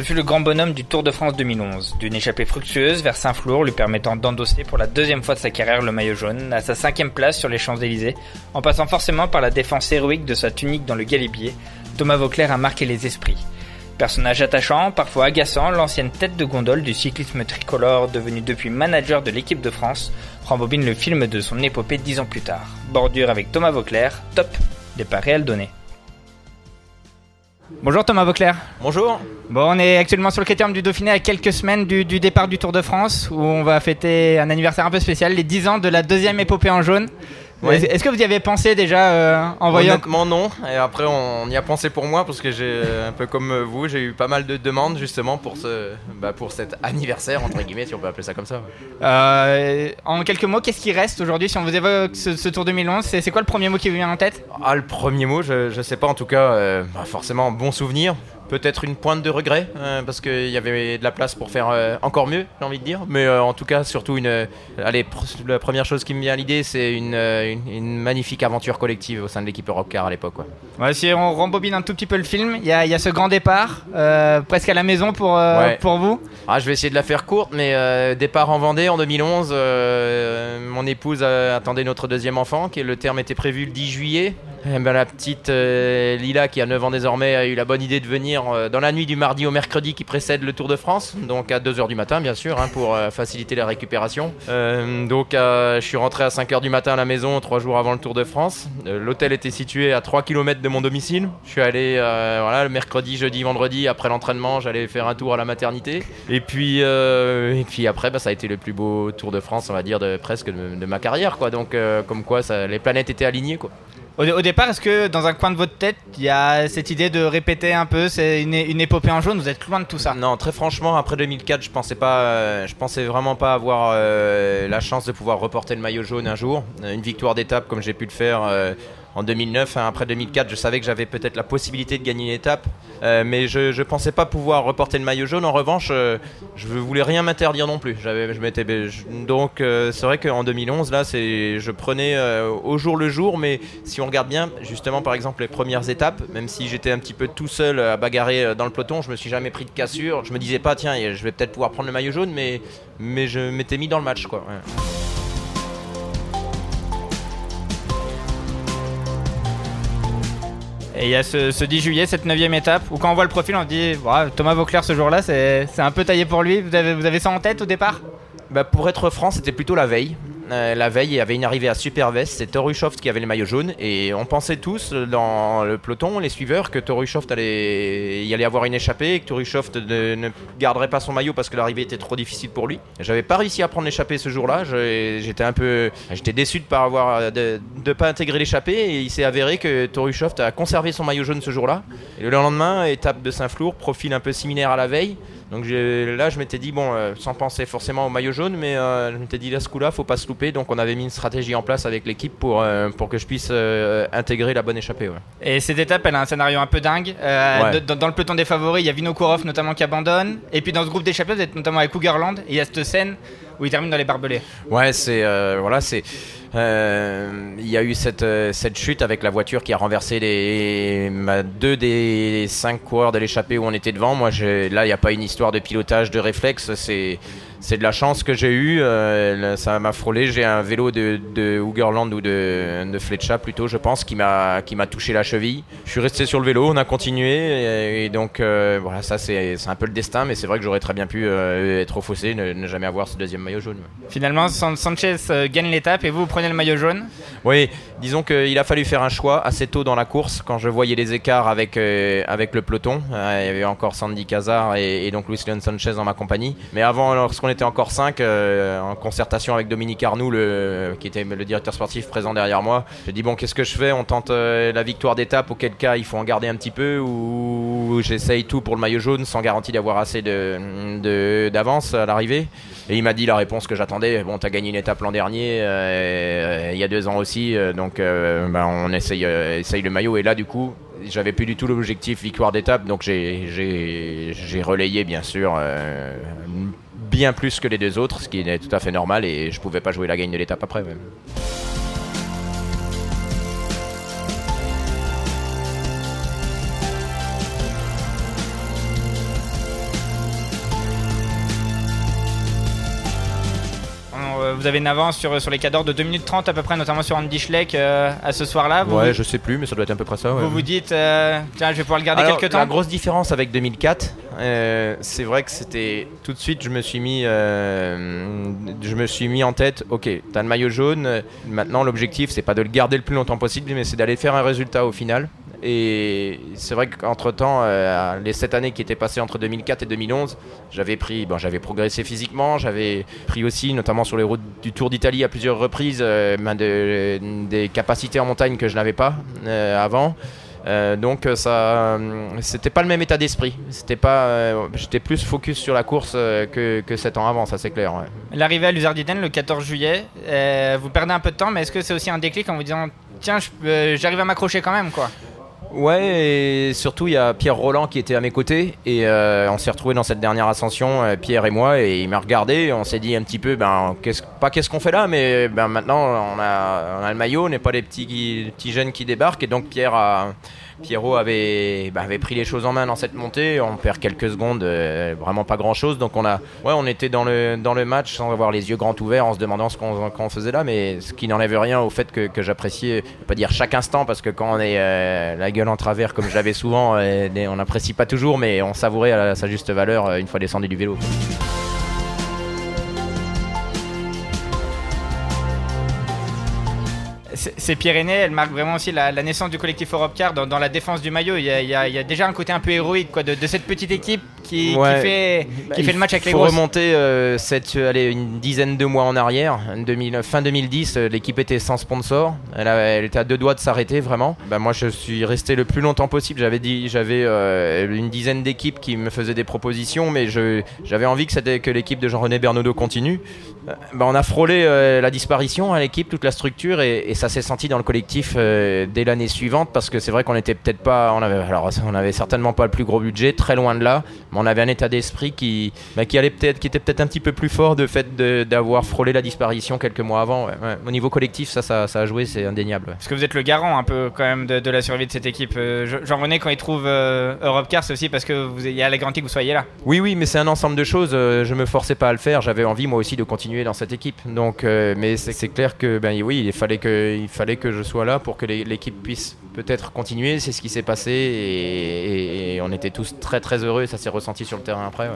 Ce fut le grand bonhomme du Tour de France 2011, d'une échappée fructueuse vers Saint-Flour lui permettant d'endosser pour la deuxième fois de sa carrière le maillot jaune, à sa cinquième place sur les Champs-Élysées, en passant forcément par la défense héroïque de sa tunique dans le galibier, Thomas Vauclair a marqué les esprits. Personnage attachant, parfois agaçant, l'ancienne tête de gondole du cyclisme tricolore, devenu depuis manager de l'équipe de France, rembobine le film de son épopée dix ans plus tard. Bordure avec Thomas Vauclair, top, départ réel donné. Bonjour Thomas Vauclair. Bonjour. Bon, on est actuellement sur le critérium du Dauphiné à quelques semaines du, du départ du Tour de France, où on va fêter un anniversaire un peu spécial, les 10 ans de la deuxième épopée en jaune. Est-ce est-ce que vous y avez pensé déjà euh, en voyant Honnêtement non. Et après on y a pensé pour moi parce que j'ai un peu comme vous, j'ai eu pas mal de demandes justement pour ce, bah, pour cet anniversaire entre guillemets si on peut appeler ça comme ça. Euh, En quelques mots, qu'est-ce qui reste aujourd'hui si on vous évoque ce, ce Tour 2011 C'est c'est quoi le premier mot qui vous vient en tête? Ah le premier mot, je, je sais pas en tout cas, euh, bah, forcément bon souvenir. Peut-être une pointe de regret euh, parce qu'il y avait de la place pour faire euh, encore mieux, j'ai envie de dire. Mais euh, en tout cas, surtout une. allez, pr- la première chose qui me vient à l'idée, c'est une, une, une magnifique aventure collective au sein de l'équipe Europcar à l'époque. Ouais, Si on rembobine un tout petit peu le film, il y a, il y a ce grand départ, presque à la maison pour, Ouais. pour vous. Ah, je vais essayer de la faire courte, mais départ en Vendée en 2011. euh, mon épouse attendait notre deuxième enfant, qui le terme était prévu le 10 juillet. Eh ben, la petite euh, Lila, qui a 9 ans désormais, a eu la bonne idée de venir euh, dans la nuit du mardi au mercredi qui précède le Tour de France, donc à 2h du matin, bien sûr, hein, pour euh, faciliter la récupération. Donc, je suis rentré à 5h du matin à la maison, trois jours avant le Tour de France. L'hôtel était situé à 3 km de mon domicile. Je suis allé, voilà, le mercredi, jeudi, vendredi, après l'entraînement, j'allais faire un tour à la maternité. Et puis, et puis après, bah, ça a été le plus beau Tour de France, on va dire, de, presque de, ma carrière, quoi. Donc, comme quoi, les planètes étaient alignées, quoi. Au, départ, est-ce que dans un coin de votre tête, il y a cette idée de répéter un peu C'est une, épopée en jaune, vous êtes loin de tout ça? Non, très franchement, après 2004, je pensais pas, euh, je pensais vraiment pas avoir euh, la chance de pouvoir reporter le maillot jaune un jour, Euh, une victoire d'étape comme j'ai pu le faire en 2009. hein. Après 2004, je savais que j'avais peut-être la possibilité de gagner une étape, euh, mais je, je pensais pas pouvoir reporter le maillot jaune. En revanche, euh, je voulais rien m'interdire non plus. Donc euh, c'est vrai qu'en 2011, là, je prenais euh, au jour le jour, mais si on regarde bien, justement, par exemple, les premières étapes, même si j'étais un petit peu tout seul à bagarrer dans le peloton, je me suis jamais pris de cassure. Je me disais pas, tiens, je vais peut-être pouvoir prendre le maillot jaune, mais, je m'étais mis dans le match, quoi. Et il y a ce, ce 10 juillet, cette 9 étape, où quand on voit le profil, on se dit Thomas Vauclair ce jour-là, c'est c'est un peu taillé pour lui. Vous avez, vous avez ça en tête au départ? Bah, pour être franc, c'était plutôt la veille. Euh, la veille, il y avait une arrivée à Supervest, c'est Torushoft qui avait le maillot jaune, et on pensait tous euh, dans le peloton, les suiveurs, que Torushoft allait y allait avoir une échappée, que Torushoft ne, ne garderait pas son maillot parce que l'arrivée était trop difficile pour lui. J'avais pas réussi à prendre l'échappée ce jour-là, j'étais un peu, déçu de pas pas intégrer l'échappée, et il s'est avéré que Torushoft a conservé son maillot jaune ce jour-là. Le lendemain, étape de Saint-Flour, profil un peu similaire à la veille. Donc là, je m'étais dit, bon, euh, sans penser forcément au maillot jaune, mais euh, je m'étais dit, là, ce coup-là, faut pas se louper. Donc on avait mis une stratégie en place avec l'équipe pour, euh, pour que je puisse euh, intégrer la bonne échappée. ouais. Et cette étape, elle a un scénario un peu dingue. Ouais. dans, dans le peloton des favoris, il y a Vinokourov notamment qui abandonne. Et puis dans ce groupe d'échappés, vous êtes notamment avec Cougarland. Et il y a cette scène où il termine dans les barbelés. Ouais, c'est voilà, c'est il y a eu cette, euh, cette chute avec la voiture qui a renversé les deux des cinq coureurs de l'échappée où on était devant. Moi, là, il n'y a pas une histoire de pilotage, de réflexe. C'est c'est de la chance que j'ai eue. euh, ça m'a frôlé. J'ai un vélo de, de Hoogerland ou de, de Fletcher plutôt, je pense, qui m'a qui m'a touché la cheville. Je suis resté sur le vélo, on a continué et, donc euh, voilà, ça c'est un peu le destin, mais c'est vrai que j'aurais très bien pu euh, être au fossé, ne, jamais avoir ce deuxième maillot jaune. Finalement, San- Sanchez euh, gagne l'étape et vous, vous prenez le maillot jaune. Oui, disons qu'il a fallu faire un choix assez tôt dans la course quand je voyais les écarts avec, euh, avec le peloton. Euh, il y avait encore Sandy Cazard et, donc Luis Leon Sanchez dans ma compagnie. Mais avant, lorsqu'on était encore 5, en concertation avec Dominique Arnoux, le, qui était le directeur sportif présent derrière moi, j'ai dit bon, qu'est-ce que je fais? On tente euh, la victoire d'étape, auquel cas il faut en garder un petit peu, ou j'essaye tout pour le maillot jaune sans garantie d'avoir assez de- de- d'avance à l'arrivée. Et il m'a dit la réponse que j'attendais. Bon, t'as gagné une étape l'an dernier, euh, il y a deux ans aussi, euh, donc euh, bah, on essaye, euh, le maillot. Et là, du coup, j'avais plus du tout l'objectif victoire d'étape, donc j'ai- relayé, bien sûr, euh, bien plus que les deux autres, ce qui est tout à fait normal, et je pouvais pas jouer la gagne de l'étape après. Vous avez une avance sur, sur les cadors de 2 minutes 30 à peu près, notamment sur Andy Schleck euh, à ce soir-là. Ouais, vous, je sais plus, mais ça doit être à peu près ça. ouais. vous vous dites, euh, tiens, je vais pouvoir le garder Alors, quelques La temps. grosse différence avec 2004, euh, c'est vrai que c'était tout de suite, je me suis mis, je me suis mis en tête. Ok, t'as le maillot jaune. Maintenant, l'objectif, c'est pas de le garder le plus longtemps possible, mais c'est d'aller faire un résultat au final. Et c'est vrai qu'entre temps, les 7 années qui étaient passées entre 2004 et 2011, j'avais pris, bon, j'avais progressé physiquement, j'avais pris aussi, notamment sur les routes du Tour d'Italie à plusieurs reprises, euh, ben, de- des capacités en montagne que je n'avais pas euh, avant. Euh, donc euh, ça, euh, c'était pas le même état d'esprit. C'était pas, euh, j'étais plus focus sur la course euh, que, que 7 ans avant, ça c'est clair. L'arrivée à Luzardiden le 14 juillet, euh, vous perdez un peu de temps, mais est-ce que c'est aussi un déclic en vous disant, tiens, euh, j'arrive à m'accrocher quand même, quoi? Ouais, et surtout il y a Pierre Roland qui était à mes côtés et euh, on s'est retrouvé dans cette dernière ascension, euh, Pierre et moi, et il m'a regardé. On s'est dit un petit peu, ben qu'est-ce, pas qu'est-ce qu'on fait là, mais ben maintenant on a, le maillot, on n'est pas les petits, petits jeunes qui débarquent, et donc Pierre a, Pierrot avait, ben, avait pris les choses en main dans cette montée. On perd quelques secondes, euh, vraiment pas grand chose. Donc on a, ouais, on était dans le dans le match sans avoir les yeux grands ouverts, en se demandant ce qu'on qu'on faisait là, mais ce qui n'enlève rien au fait que, que j'appréciais, pas dire chaque instant, parce que quand on est la gueule en travers comme je l'avais souvent, euh, on n'apprécie pas toujours, mais on savourait à sa juste valeur euh, une fois descendu du vélo. Ces Pyrénées, elles marquent vraiment aussi la, la naissance du collectif Europe Car dans, dans la défense du maillot. Il y, a, il y a- il y a déjà un côté un peu héroïque quoi, de, de cette petite équipe qui, qui fait, qui Il fait le match avec les faut grosses. remonter euh, cette, euh, allez, une dizaine de mois en arrière. 2000 fin 2010, euh, l'équipe était sans sponsor. Elle, a- elle était à deux doigts de s'arrêter vraiment. Bah, moi, je suis resté le plus longtemps possible. J'avais dit, j'avais euh, une dizaine d'équipes qui me faisaient des propositions, mais j'avais envie que, que l'équipe de Jean-René Bernaudot continue. Euh, bah, on a frôlé euh, la disparition à l'équipe, toute la structure, et, et ça s'est senti dans le collectif euh, dès l'année suivante parce que c'est vrai qu'on était peut-être pas, on avait, alors on avait certainement pas le plus gros budget, très loin de là, mais on avait un état d'esprit qui, bah, qui allait peut-être, qui était peut-être un petit peu plus fort de fait d'avoir frôlé la disparition quelques mois avant. ouais, ouais. Au niveau collectif, ça, ça, ça a joué, c'est indéniable. ouais. Parce que vous êtes le garant un peu quand même de, de la survie de cette équipe. Euh, Je- Jean-René, quand il trouve Europe Car, c'est aussi parce que vous il y a la garantie que vous soyez là. Oui, oui, mais c'est un ensemble de choses. je me forçais pas à le faire. J'avais envie moi aussi de continuer dans cette équipe. Donc, euh, mais c'est clair que ben oui, il fallait que il fallait que je sois là pour que l'équipe puisse peut-être continuer. C'est ce qui s'est passé et, et- et on était tous très très heureux. et Ça s'est ressenti sur le terrain après. ouais.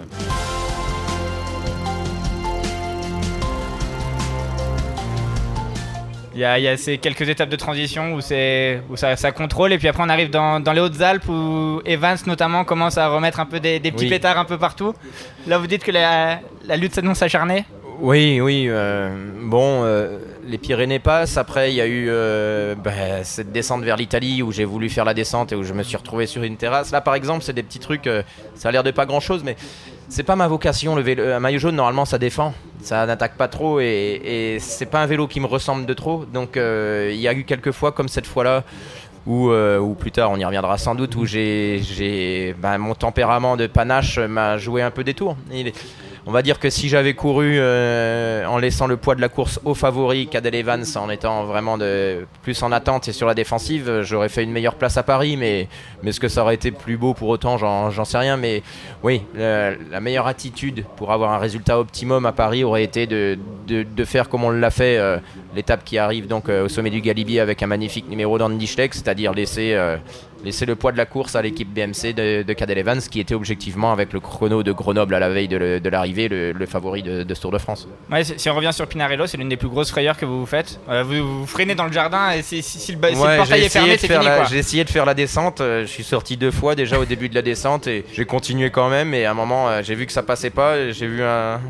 Il y a, il y a ces quelques étapes de transition où, où ça, ça contrôle, et puis après on arrive dans, dans les Hautes-Alpes où Evans notamment commence à remettre un peu des, des petits Oui. pétards un peu partout. Là vous dites que la, la lutte s'annonce acharnée Oui, oui. euh, bon, euh, les Pyrénées passent. Après, il y a eu euh, ben, cette descente vers l'Italie où j'ai voulu faire la descente et où je me suis retrouvé sur une terrasse. Là, par exemple, c'est des petits trucs. ça a l'air de pas grand-chose, mais c'est pas ma vocation. Le vélo, un maillot jaune, normalement, ça défend. Ça n'attaque pas trop et, c'est pas un vélo qui me ressemble de trop. Donc, il y a eu quelques fois comme cette fois-là. Ou, plus tard, on y reviendra sans doute, où j'ai, j'ai, ben, mon tempérament de panache m'a joué un peu des tours. On va dire que si j'avais couru euh, en laissant le poids de la course au favori, Cadel Evans, en étant vraiment plus en attente et sur la défensive, j'aurais fait une meilleure place à Paris. Mais, mais est-ce que ça aurait été plus beau pour autant J'en sais rien. Mais oui, la, meilleure attitude pour avoir un résultat optimum à Paris aurait été de, de, faire comme on l'a fait euh, l'étape qui arrive donc euh, au sommet du Galibier avec un magnifique numéro d'Andy Schleck, c'est-à-dire laisser laisser le poids de la course à l'équipe BMC de, de Cadel Evans, qui était objectivement, avec le chrono de Grenoble à la veille de, l'arrivée, le, favori de, ce Tour de France. Ouais, si on revient sur Pinarello, c'est l'une des plus grosses frayeurs que vous vous faites. Euh, vous, freinez dans le jardin et si, le, portail est fermé, c'est fini. J'ai essayé de faire la descente, euh, je suis sorti deux fois déjà au début de la descente et j'ai continué quand même. Et à un moment, euh, j'ai vu que ça passait pas. J'ai vu un,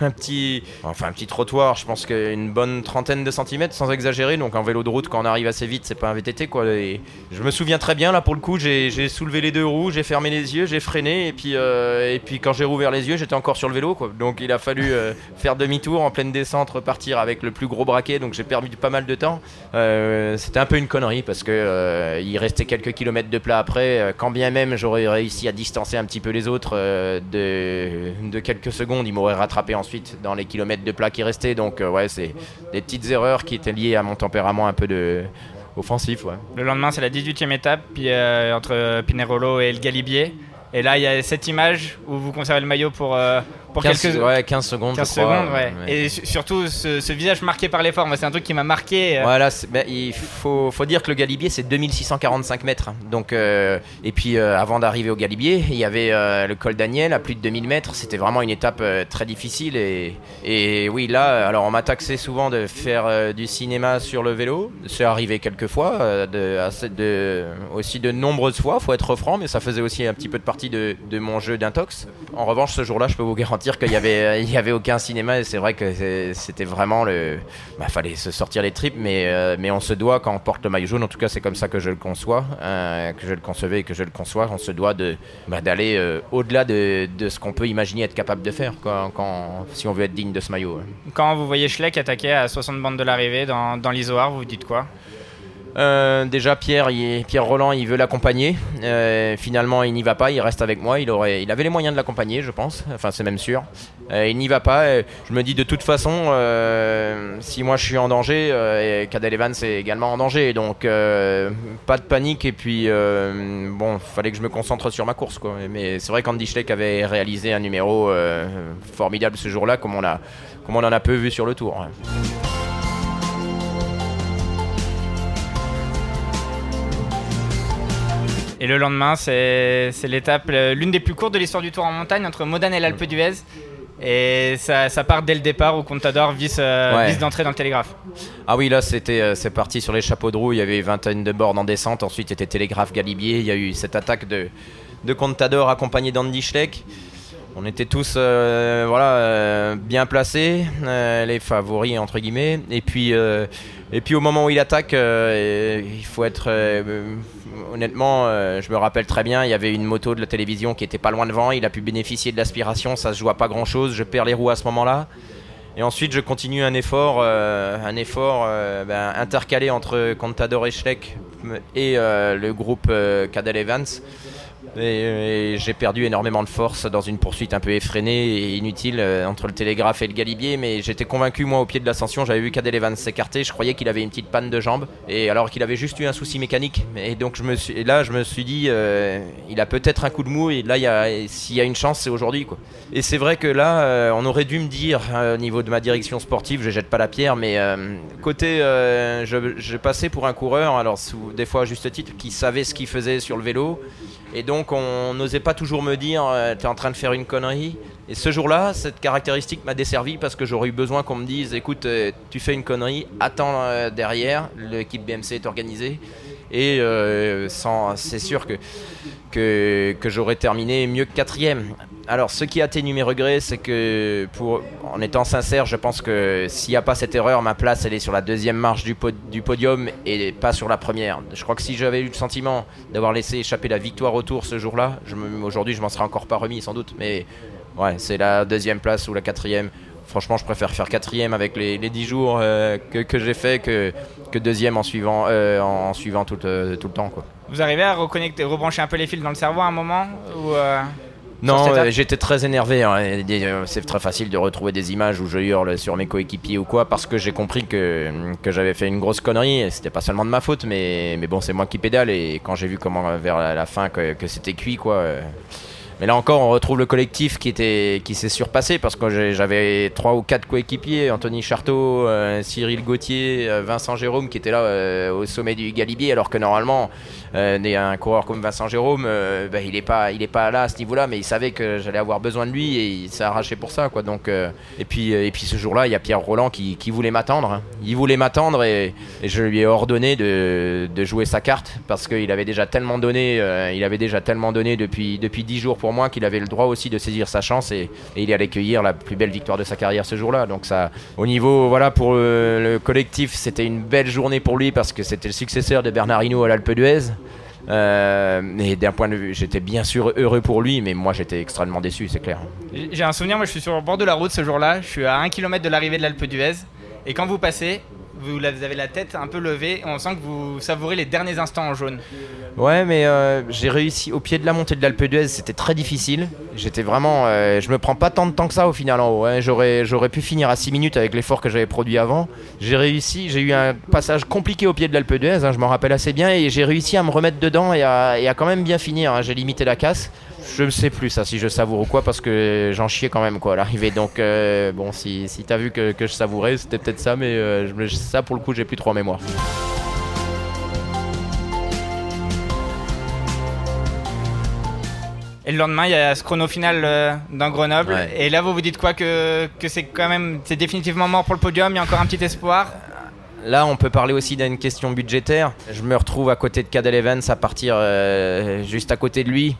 petit, enfin un petit trottoir, je pense qu'une bonne trentaine de centimètres sans exagérer. Donc en vélo de route, quand on arrive assez vite, c'est pas un VTT quoi. Et je me souviens très bien là pour le coup, j'ai soulevé les deux roues, j'ai fermé les yeux, j'ai freiné et puis, euh, et puis quand j'ai rouvert les yeux, j'étais encore sur le vélo. Quoi. Donc il a fallu euh, faire demi-tour en pleine descente, repartir avec le plus gros braquet. Donc j'ai perdu pas mal de temps. Euh, c'était un peu une connerie parce que il restait quelques kilomètres de plat après. Quand bien même j'aurais réussi à distancer un petit peu les autres de, de, quelques secondes, ils m'auraient rattrapé ensuite dans les kilomètres de plat qui restaient. Donc ouais, c'est des petites erreurs qui étaient liées à mon tempérament un peu de offensif. Le lendemain, c'est la 18e étape euh, entre Pinerolo et le Galibier. Et là, il y a cette image où vous conservez le maillot pour, euh, pour 15, quelques ouais, 15 secondes. 15 secondes, ouais. Et surtout, ce, visage marqué par l'effort, c'est un truc qui m'a marqué. Euh. Voilà, ben, il faut, faut, dire que le Galibier, c'est 2645 mètres. Donc, euh, et puis, avant d'arriver au Galibier, il y avait le col Daniel à plus de 2000 mètres. C'était vraiment une étape très difficile. Et, et oui, là, alors on m'a taxé souvent de faire du cinéma sur le vélo. C'est arrivé quelques fois, de, de, aussi de nombreuses fois, faut être franc, mais ça faisait aussi un petit peu de partie de, mon jeu d'intox. En revanche, ce jour-là, je peux vous garantir qu'il y avait, il y avait aucun cinéma et c'est vrai que c'était vraiment le. Bah, fallait se sortir les tripes, mais, euh, mais on se doit, quand on porte le maillot jaune, en tout cas, c'est comme ça que je le conçois, euh, que je le concevais et que je le conçois, on se doit de bah, d'aller euh, au-delà de, de, ce qu'on peut imaginer être capable de faire quand, si on veut être digne de ce maillot. Quand vous voyez Schleck attaquer à 60 bandes de l'arrivée dans, dans vous vous dites quoi? Euh, déjà Pierre, Pierre Roland, il veut l'accompagner. Euh, finalement, il n'y va pas. Il reste avec moi. Il aurait, il avait les moyens de l'accompagner, je pense. Enfin, c'est même sûr. Euh, il n'y va pas. je me dis de toute façon, si moi je suis en danger, et Cadel Evans est également en danger. Donc pas de panique. Et puis bon, fallait que je me concentre sur ma course, quoi. Mais c'est vrai qu'Andy Schleck avait réalisé un numéro formidable ce jour-là, comme on a, comme on en a peu vu sur le tour. Et le lendemain, c'est l'étape, l'une des plus courtes de l'histoire du Tour en montagne, entre Modane et l'Alpe d'Huez. Et ça, part dès le départ où Contador vise, euh, d'entrer dans le télégraphe. Ah oui, là c'était euh, c'est parti sur les chapeaux de roue. Il y avait une vingtaine de bornes en descente. Ensuite, il était télégraphe Galibier. Il y a eu cette attaque de, de Contador accompagné d'Andy Schleck. On était tous euh, voilà, bien placés, les favoris entre guillemets. Et puis, au moment où il attaque, il faut être honnêtement, euh, je me rappelle très bien, il y avait une moto de la télévision qui était pas loin devant, il a pu bénéficier de l'aspiration, ça se joue pas grand chose, je perds les roues à ce moment-là. Et ensuite, je continue un effort, euh, un effort euh, ben, intercalé entre Contador et Schleck et le groupe Cadel Evans. Et, j'ai perdu énormément de force dans une poursuite un peu effrénée et inutile euh, entre le télégraphe et le galibier. Mais j'étais convaincu, moi, au pied de l'ascension, j'avais vu Cadel Evans s'écarter. Je croyais qu'il avait une petite panne de jambe. Et alors qu'il avait juste eu un souci mécanique. Et donc, là, je me suis dit, euh, il a peut-être un coup de mou. Et là, s'il y a une chance, c'est aujourd'hui. Et c'est vrai que là, euh, on aurait dû me dire, au niveau de ma direction sportive, je jette pas la pierre, mais côté, je, je, passais pour un coureur, alors des fois à juste titre, qui savait ce qu'il faisait sur le vélo. Et donc on n'osait pas toujours me dire euh, t'es en train de faire une connerie. Et ce jour-là, cette caractéristique m'a desservi parce que j'aurais eu besoin qu'on me dise écoute, euh, tu fais une connerie, attends euh, derrière, l'équipe BMC est organisée. Et c'est sûr que, que, que j'aurais terminé mieux que quatrième. Alors, ce qui atténue mes regrets, c'est que, pour, en étant sincère, je pense que s'il n'y a pas cette erreur, ma place, elle est sur la deuxième marche du, du podium et pas sur la première. Je crois que si j'avais eu le sentiment d'avoir laissé échapper la victoire au tour ce jour-là, aujourd'hui, je m'en serais encore pas remis, sans doute. Mais ouais, c'est la deuxième place ou la quatrième. Franchement, je préfère faire quatrième avec les, 10 jours euh, que, que j'ai fait que, que deuxième en suivant, euh, en suivant tout, euh, tout, le temps. Quoi. Vous arrivez à reconnecter, rebrancher un peu les fils dans le cerveau à un moment ou Non, euh, j'étais très énervé. Hein. C'est très facile de retrouver des images où je hurle sur mes coéquipiers ou quoi parce que j'ai compris que, que j'avais fait une grosse connerie. C'était pas seulement de ma faute, mais, mais bon, c'est moi qui pédale. Et quand j'ai vu comment vers la, fin que, que c'était cuit, quoi. Euh, mais là encore, on retrouve le collectif qui qui s'est surpassé parce que j'avais trois ou quatre coéquipiers Anthony Charteau, euh, Cyril Gauthier, euh, Vincent Jérôme qui étaient là euh, au sommet du Galibier, alors que normalement, un coureur comme Vincent Jérôme, bah, il n'est pas pas là à ce niveau-là, mais il savait que j'allais avoir besoin de lui et il s'est arraché pour ça, quoi. Donc et puis et puis ce jour-là, il y a Pierre Roland qui, voulait m'attendre. Hein. Il voulait m'attendre et, je lui ai ordonné de, jouer sa carte parce qu'il avait déjà tellement donné, il avait déjà tellement donné depuis depuis dix jours pour moi qu'il avait le droit aussi de saisir sa chance et, il allait cueillir la plus belle victoire de sa carrière ce jour-là. Donc ça, au niveau, voilà, pour le, collectif, c'était une belle journée pour lui parce que c'était le successeur de Bernard Hinault à l'Alpe d'Huez. Euh, et d'un point de vue, j'étais bien sûr heureux pour lui, mais moi j'étais extrêmement déçu, c'est clair. J'ai un souvenir, moi je suis sur le bord de la route ce jour-là, je suis à 1 km de l'arrivée de l'Alpe d'Huez, et quand vous passez, vous avez la tête un peu levée, on sent que vous savourez les derniers instants en jaune. Ouais, mais euh, j'ai réussi au pied de la montée de l'Alpe d'Huez, c'était très difficile. J'étais vraiment. Euh, je me prends pas tant de temps que ça au final en haut. Hein. J'aurais, j'aurais pu finir à 6 minutes avec l'effort que j'avais produit avant. J'ai réussi, j'ai eu un passage compliqué au pied de l'Alpe d'Huez, hein, je m'en rappelle assez bien, et j'ai réussi à me remettre dedans et à, à quand même bien finir. Hein. J'ai limité la casse. Je ne sais plus ça si je savoure ou quoi parce que j'en chiais quand même quoi à l'arrivée. Donc euh, bon si, si t'as vu que, je savourais c'était peut-être ça mais euh, ça pour le coup j'ai plus trop en mémoire. Et le lendemain, il y a ce chrono final euh, dans Grenoble. Et là, vous vous dites quoi Que, que c'est quand même, c'est définitivement mort pour le podium. Il y a encore un petit espoir? Là, on peut parler aussi d'une question budgétaire. Je me retrouve à côté de Cadel Evans à partir juste à côté de lui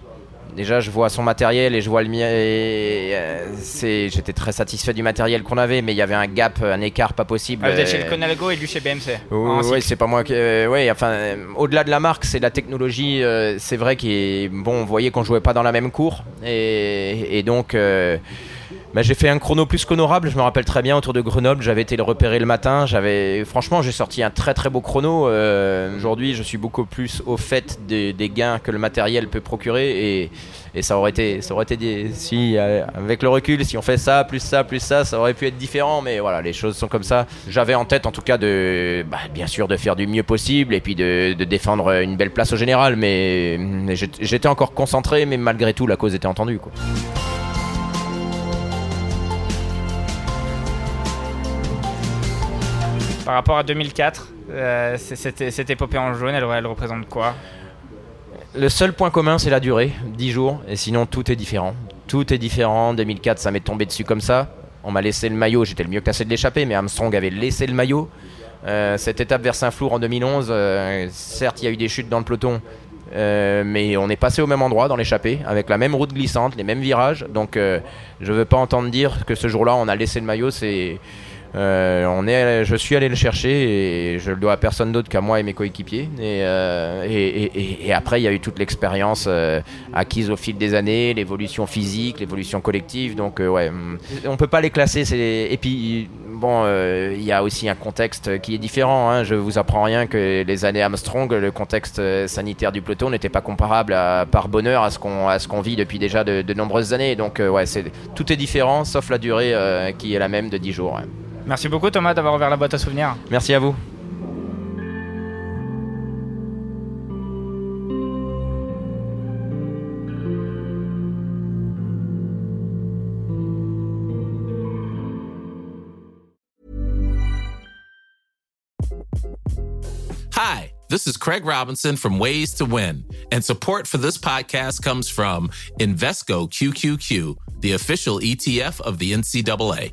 déjà je vois son matériel et je vois le mien. Euh, j'étais très satisfait du matériel qu'on avait, mais il y avait un gap, un écart pas possible. Ah, vous êtes chez le Conalgo et lui chez BMC. Oui, c'est pas moi qui. Euh, oui, enfin, au-delà de la marque, c'est la technologie. Euh, c'est vrai qu'il bon, voyez qu'on jouait pas dans la même cour et, et donc. Bah, j'ai fait un chrono plus qu'honorable, je me rappelle très bien autour de Grenoble, j'avais été le repérer le matin, j'avais franchement j'ai sorti un très très beau chrono. Euh, aujourd'hui je suis beaucoup plus au fait des, gains que le matériel peut procurer et, ça aurait été ça aurait été si euh, avec le recul si on fait ça plus ça plus ça ça aurait pu être différent mais voilà les choses sont comme ça. J'avais en tête en tout cas de bah, bien sûr de faire du mieux possible et puis de, défendre une belle place au général mais, j'étais encore concentré mais malgré tout la cause était entendue. Par rapport à 2004, euh, cette, épopée en jaune, elle, représente quoi? Le seul point commun, c'est la durée, 10 jours, et sinon tout est différent. Tout est différent. 2004, ça m'est tombé dessus comme ça. On m'a laissé le maillot, j'étais le mieux classé de l'échappée, mais Armstrong avait laissé le maillot. Euh, cette étape vers Saint-Flour en 2011, euh, certes, il y a eu des chutes dans le peloton, mais on est passé au même endroit dans l'échappée, avec la même route glissante, les mêmes virages. Donc, je veux pas entendre dire que ce jour-là, on a laissé le maillot. C'est euh, on est, je suis allé le chercher et je le dois à personne d'autre qu'à moi et mes coéquipiers. Et, euh, après, il y a eu toute l'expérience euh, acquise au fil des années, l'évolution physique, l'évolution collective. Donc, ouais, on peut pas les classer. Et puis, bon, il y a aussi un contexte qui est différent. Hein. Je vous apprends rien que les années Armstrong, le contexte sanitaire du peloton n'était pas comparable par bonheur à ce qu'on vit depuis déjà de, nombreuses années. Donc, ouais, tout est différent, sauf la durée qui est la même de 10 jours. Merci beaucoup Thomas d'avoir ouvert la boîte à souvenirs. Merci à vous. Hi, this is Craig Robinson from Ways to Win, and support for this podcast comes from Invesco QQQ, the official ETF of the NCAA.